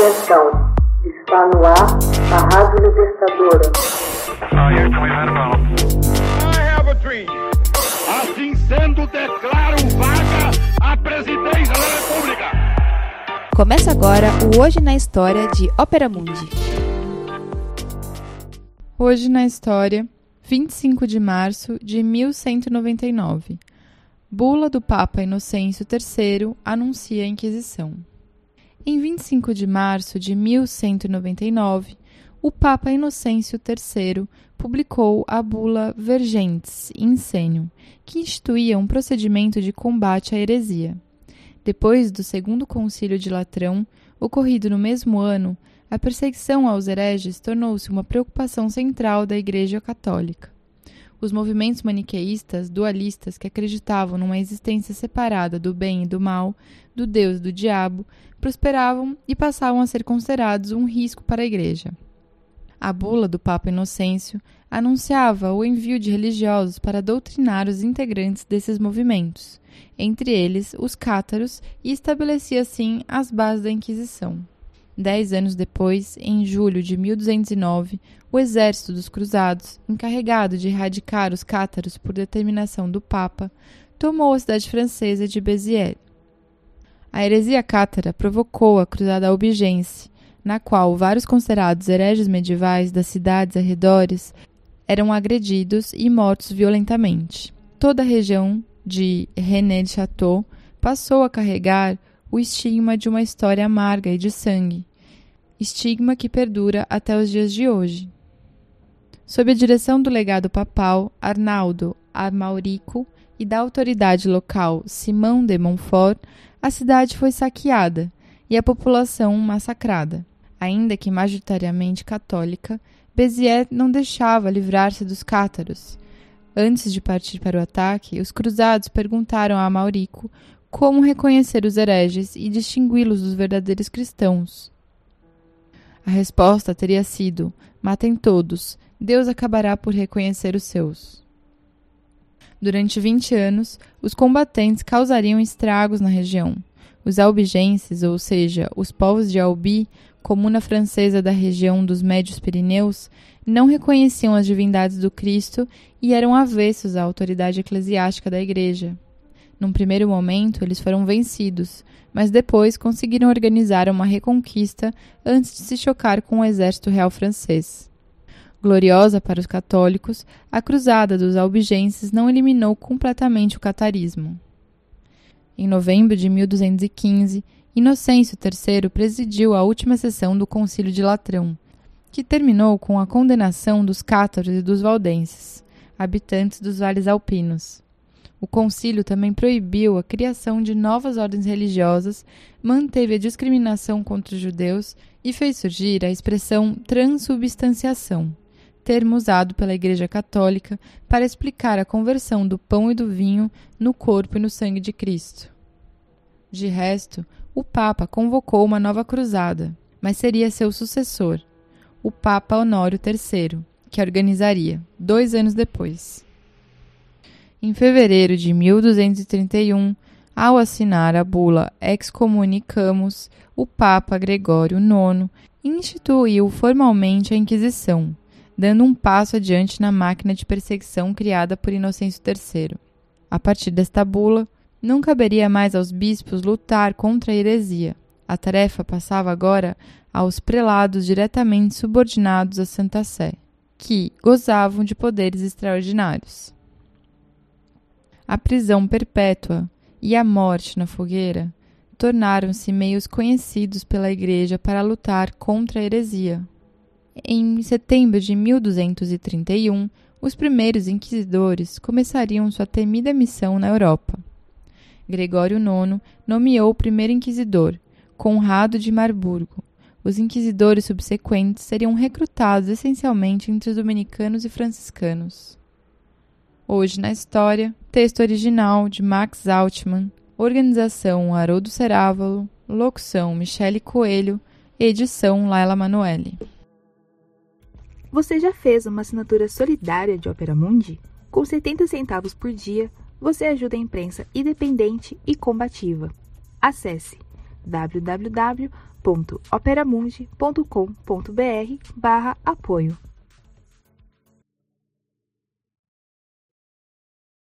Atenção, está no ar a Rádio Libertadora. Assim sendo, declaro vaga a presidência da República. Começa agora o Hoje na História de Ópera Mundi. Hoje na História, 25 de março de 1199. Bula do Papa Inocêncio III anuncia a Inquisição. Em 25 de março de 1199, o Papa Inocêncio III publicou a bula Vergentes Insenium, que instituía um procedimento de combate à heresia. Depois do Segundo Concílio de Latrão, ocorrido no mesmo ano, a perseguição aos hereges tornou-se uma preocupação central da Igreja Católica. Os movimentos maniqueístas, dualistas, que acreditavam numa existência separada do bem e do mal, do Deus e do diabo, prosperavam e passavam a ser considerados um risco para a Igreja. A bula do Papa Inocêncio anunciava o envio de religiosos para doutrinar os integrantes desses movimentos, entre eles os cátaros, e estabelecia assim as bases da Inquisição. Dez anos depois, em julho de 1209, o exército dos Cruzados, encarregado de erradicar os cátaros por determinação do Papa, tomou a cidade francesa de Béziers. A heresia cátara provocou a Cruzada Albigense, na qual vários considerados hereges medievais das cidades arredores eram agredidos e mortos violentamente. Toda a região de René de Chateau passou a carregar o estigma de uma história amarga e de sangue, estigma que perdura até os dias de hoje. Sob a direção do legado papal Arnaldo Amaurico e da autoridade local Simão de Montfort, a cidade foi saqueada e a população massacrada. Ainda que majoritariamente católica, Béziers não deixava livrar-se dos cátaros. Antes de partir para o ataque, os cruzados perguntaram a Maurico como reconhecer os hereges e distingui-los dos verdadeiros cristãos. A resposta teria sido: matem todos, Deus acabará por reconhecer os seus. Durante 20 anos, os combatentes causariam estragos na região. Os albigenses, ou seja, os povos de Albi, comuna francesa da região dos Médios Pirineus, não reconheciam as divindades do Cristo e eram avessos à autoridade eclesiástica da Igreja. Num primeiro momento, eles foram vencidos, mas depois conseguiram organizar uma reconquista antes de se chocar com o exército real francês. Gloriosa para os católicos, a cruzada dos albigenses não eliminou completamente o catarismo. Em novembro de 1215, Inocêncio III presidiu a última sessão do Concílio de Latrão, que terminou com a condenação dos cátaros e dos valdenses, habitantes dos vales alpinos. O concílio também proibiu a criação de novas ordens religiosas, manteve a discriminação contra os judeus e fez surgir a expressão transubstanciação, termo usado pela Igreja Católica para explicar a conversão do pão e do vinho no corpo e no sangue de Cristo. De resto, o Papa convocou uma nova cruzada, mas seria seu sucessor, o Papa Honório III, que organizaria, dois anos depois. Em fevereiro de 1231, ao assinar a bula Excommunicamus, o Papa Gregório IX instituiu formalmente a Inquisição, dando um passo adiante na máquina de perseguição criada por Inocêncio III. A partir desta bula, não caberia mais aos bispos lutar contra a heresia. A tarefa passava agora aos prelados diretamente subordinados à Santa Sé, que gozavam de poderes extraordinários. A prisão perpétua e a morte na fogueira tornaram-se meios conhecidos pela Igreja para lutar contra a heresia. Em setembro de 1231, os primeiros inquisidores começariam sua temida missão na Europa. Gregório IX nomeou o primeiro inquisidor, Conrado de Marburgo. Os inquisidores subsequentes seriam recrutados essencialmente entre os dominicanos e franciscanos. Hoje na História, texto original de Max Altman, organização Haroldo Cerávalo, locução Michele Coelho, edição Laila Manoeli. Você já fez uma assinatura solidária de Opera Mundi? Com 70 centavos por dia, você ajuda a imprensa independente e combativa. Acesse www.operamundi.com.br/apoio.